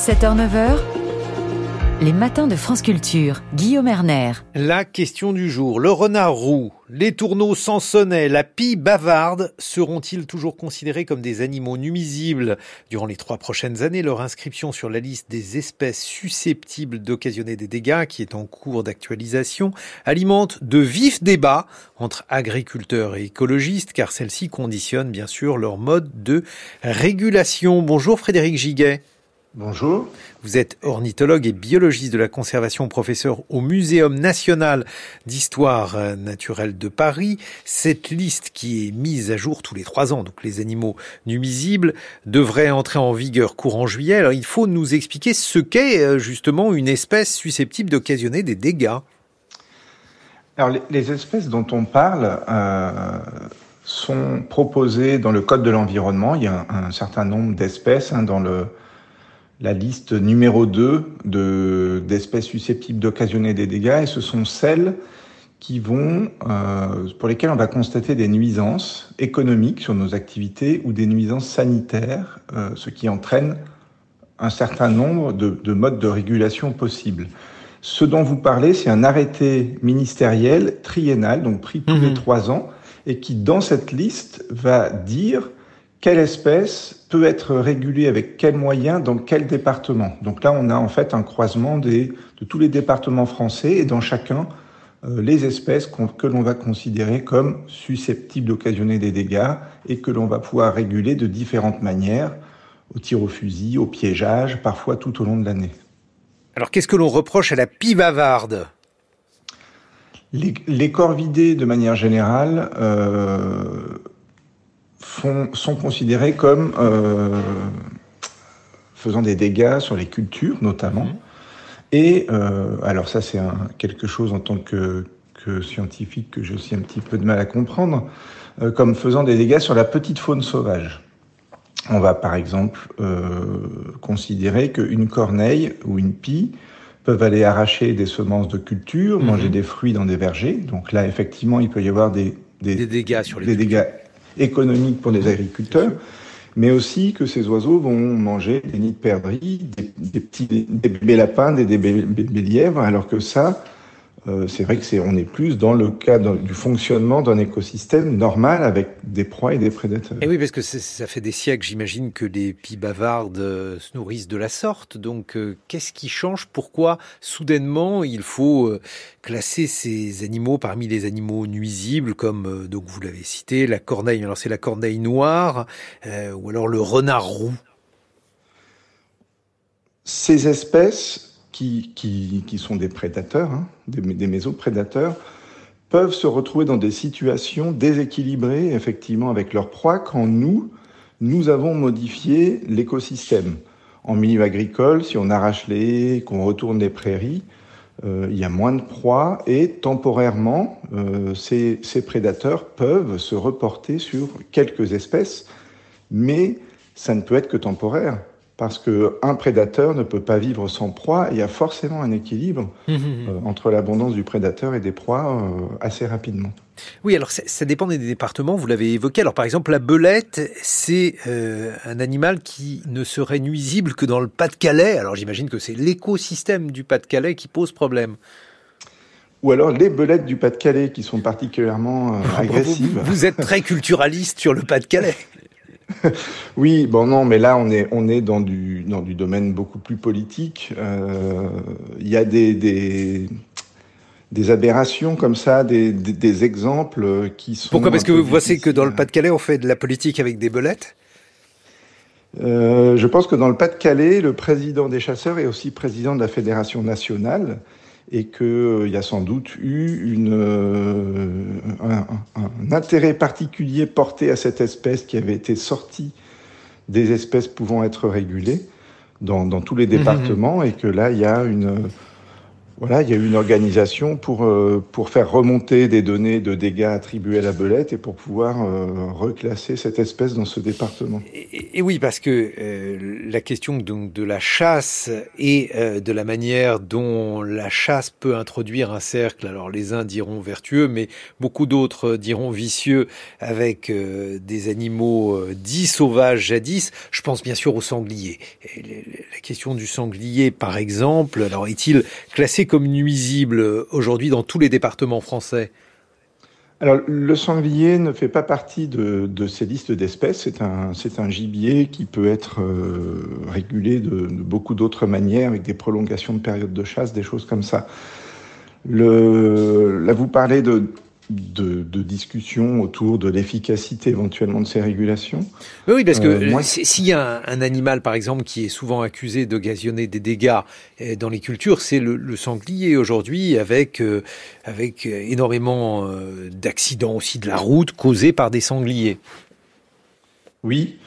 7h-9h, les matins de France Culture, Guillaume Erner. La question du jour, le renard roux, les tourneaux sans sonnet, la pie bavarde seront-ils toujours considérés comme des animaux nuisibles? Durant les trois prochaines années Leur inscription sur la liste des espèces susceptibles d'occasionner des dégâts, qui est en cours d'actualisation, alimente de vifs débats entre agriculteurs et écologistes, car celle-ci conditionne bien sûr leur mode de régulation. Bonjour Frédéric Giguet. Bonjour. Vous êtes ornithologue et biologiste de la conservation, professeur au Muséum national d'histoire naturelle de Paris. Cette liste qui est mise à jour tous les trois ans, donc les animaux nuisibles, devrait entrer en vigueur courant juillet. Alors il faut nous expliquer ce qu'est euh, justement une espèce susceptible d'occasionner des dégâts. Alors les, espèces dont on parle euh, sont proposées dans le Code de l'environnement. Il y a un, certain nombre d'espèces hein, dans le la liste numéro 2 d'espèces susceptibles d'occasionner des dégâts et ce sont celles qui vont, euh, pour lesquelles on va constater des nuisances économiques sur nos activités ou des nuisances sanitaires, euh, ce qui entraîne un certain nombre de, de, modes de régulation possibles. Ce dont vous parlez, c'est un arrêté ministériel triennal, donc pris tous les mmh. trois ans, et qui, dans cette liste, va dire quelle espèce peut être régulée avec quels moyens dans quel département. Donc là, on a en fait un croisement des, de tous les départements français et dans chacun, euh, les espèces que l'on va considérer comme susceptibles d'occasionner des dégâts et que l'on va pouvoir réguler de différentes manières, au tir au fusil, au piégeage, parfois tout au long de l'année. Alors qu'est-ce que l'on reproche à la pivavarde les, les corvidés, de manière générale, euh, sont considérés comme euh, faisant des dégâts sur les cultures notamment. Mhm. Et euh, alors ça c'est quelque chose en tant que, que, scientifique que j'ai aussi un petit peu de mal à comprendre, euh, comme faisant des dégâts sur la petite faune sauvage. On va par exemple considérer qu'une corneille ou une pie peuvent aller arracher des semences de culture, manger mhm. des fruits dans des vergers. Donc là, effectivement, il peut y avoir des, des, dégâts sur les des dégâts économique pour les agriculteurs, mais aussi que ces oiseaux vont manger des nids de perdrix, des, petits des bébés lapins, des, des bébés lièvres, alors que ça, euh, c'est vrai que c'est on est plus dans le cadre du fonctionnement d'un écosystème normal avec des proies et des prédateurs. Et oui, parce que ça fait des siècles, j'imagine, que les pies bavardes euh, se nourrissent de la sorte. Donc, euh, qu'est-ce qui change? Pourquoi soudainement il faut classer ces animaux parmi les animaux nuisibles, comme donc vous l'avez cité, la corneille? Alors c'est la corneille noire ou alors le renard roux? Ces espèces qui, qui, sont des prédateurs, hein, des, des mésoprédateurs, peuvent se retrouver dans des situations déséquilibrées, effectivement, avec leur proie, quand nous, nous avons modifié l'écosystème. En milieu agricole, si on arrache les qu'on retourne les prairies, euh, il y a moins de proies et temporairement, euh, ces, ces, prédateurs peuvent se reporter sur quelques espèces, mais ça ne peut être que temporaire parce qu'un prédateur ne peut pas vivre sans proie. Il y a forcément un équilibre mmh, mmh, mmh. Euh, entre l'abondance du prédateur et des proies euh, assez rapidement. Oui, alors ça, dépend des départements, vous l'avez évoqué. Alors par exemple, la belette, c'est euh, un animal qui ne serait nuisible que dans le Pas-de-Calais. Alors j'imagine que c'est l'écosystème du Pas-de-Calais qui pose problème. Ou alors les belettes du Pas-de-Calais qui sont particulièrement ah, agressives. vous êtes très culturaliste sur le Pas-de-Calais. oui, bon non, mais là on est on est dans du dans du domaine beaucoup plus politique. Euh, il y a des, des des aberrations comme ça, des, des, exemples qui sont. Pourquoi? Parce que vous voyez que dans le Pas-de-Calais, on fait de la politique avec des belettes? Euh, Je pense que dans le Pas-de-Calais, le président des chasseurs est aussi président de la Fédération nationale et qu'il euh, y a sans doute eu une, euh, un, intérêt particulier porté à cette espèce qui avait été sortie des espèces pouvant être régulées dans, dans tous les mmh, mmh. départements et que là, il y a une, voilà, il y a eu une organisation pour, euh, pour faire remonter des données de dégâts attribués à la belette et pour pouvoir euh, reclasser cette espèce dans ce département. Et, oui, parce que euh, la question donc, de la chasse et de la manière dont la chasse peut introduire un cercle, alors les uns diront vertueux, mais beaucoup d'autres diront vicieux avec des animaux dits sauvages jadis. Je pense bien sûr au sanglier. la question du sanglier, par exemple, alors est-il classé comme nuisible aujourd'hui dans tous les départements français alors, le sanglier ne fait pas partie de, ces listes d'espèces. C'est un, c'est un gibier qui peut être euh, régulé de, beaucoup d'autres manières, avec des prolongations de période de chasse, des choses comme ça. Le, là, vous parlez de, de, de discussion autour de l'efficacité éventuellement de ces régulations. Oui, parce que euh, s'il y a un, animal, par exemple, qui est souvent accusé d'occasionner des dégâts euh, dans les cultures, c'est le, sanglier aujourd'hui, avec, euh, avec énormément d'accidents aussi de la route causés par des sangliers. Oui,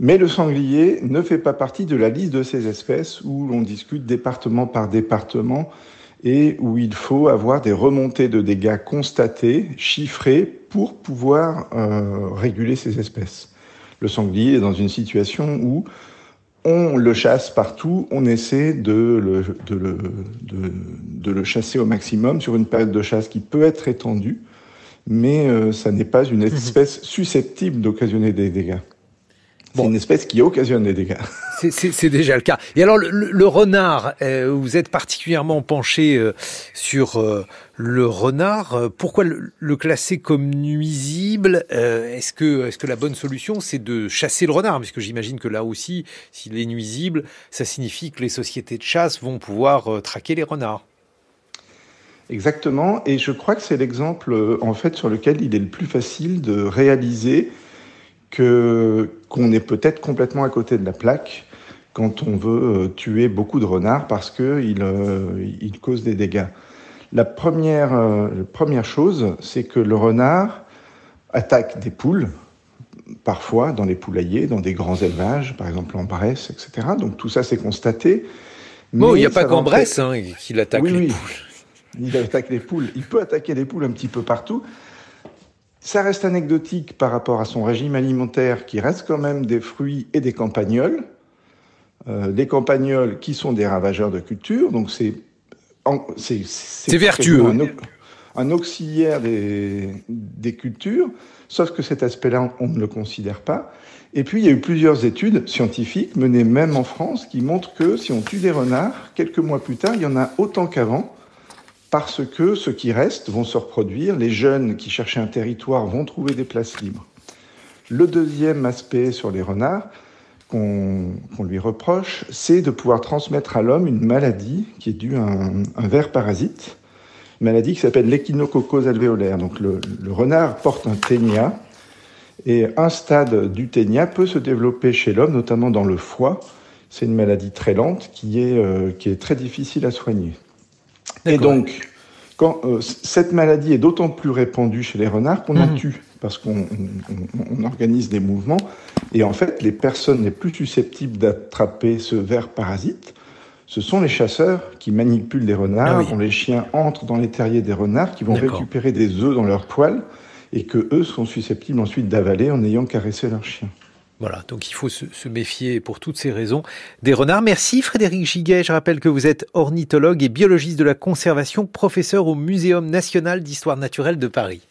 mais le sanglier ne fait pas partie de la liste de ces espèces où l'on discute département par département et où il faut avoir des remontées de dégâts constatées, chiffrées, pour pouvoir euh, réguler ces espèces. Le sanglier est dans une situation où on le chasse partout, on essaie de le, de le, de, de le chasser au maximum sur une période de chasse qui peut être étendue, mais euh, ça n'est pas une mhm. espèce susceptible d'occasionner des dégâts. C'est une espèce qui occasionne des dégâts. C'est déjà le cas. Et alors, le, renard, euh, vous êtes particulièrement penché euh, sur euh, le renard. Pourquoi le, classer comme nuisible Est-ce que, est -ce que la bonne solution, c'est de chasser le renard? Puisque j'imagine que là aussi, s'il est nuisible, ça signifie que les sociétés de chasse vont pouvoir traquer les renards. Exactement. Et je crois que c'est l'exemple, en fait, sur lequel il est le plus facile de réaliser que qu'on est peut-être complètement à côté de la plaque quand on veut euh, tuer beaucoup de renards parce qu'ils euh, causent des dégâts. La première, euh, première chose, c'est que le renard attaque des poules, parfois dans les poulaillers, dans des grands élevages, par exemple en Bresse, etc. Donc tout ça, c'est constaté. Bon, il n'y a pas qu'en Bresse hein, qu'il attaque les poules. Il attaque les poules. Il peut attaquer les poules un petit peu partout. Ça reste anecdotique par rapport à son régime alimentaire qui reste quand même des fruits et des campagnols. Euh, des campagnols qui sont des ravageurs de culture, donc c'est c'est vertueux. Un, auxiliaire des, des cultures, sauf que cet aspect-là, on ne le considère pas. Et puis, il y a eu plusieurs études scientifiques menées même en France qui montrent que si on tue des renards, quelques mois plus tard, il y en a autant qu'avant parce que ceux qui restent vont se reproduire, les jeunes qui cherchaient un territoire vont trouver des places libres. Le deuxième aspect sur les renards qu'on lui reproche, c'est de pouvoir transmettre à l'homme une maladie qui est due à un, ver parasite, maladie qui s'appelle l'échinococcose alvéolaire. Donc le, renard porte un ténia, et un stade du ténia peut se développer chez l'homme, notamment dans le foie. C'est une maladie très lente qui est, euh, qui est très difficile à soigner. Et donc, quand, euh, cette maladie est d'autant plus répandue chez les renards qu'on en mhm. tue, parce qu'on organise des mouvements. Et en fait, les personnes les plus susceptibles d'attraper ce ver parasite, ce sont les chasseurs qui manipulent des renards, ah les chiens entrent dans les terriers des renards, qui vont récupérer des œufs dans leurs poils, et que eux sont susceptibles ensuite d'avaler en ayant caressé leur chien. Voilà, donc il faut se, méfier pour toutes ces raisons des renards. Merci Frédéric Giguet. Je rappelle que vous êtes ornithologue et biologiste de la conservation, professeur au Muséum national d'histoire naturelle de Paris.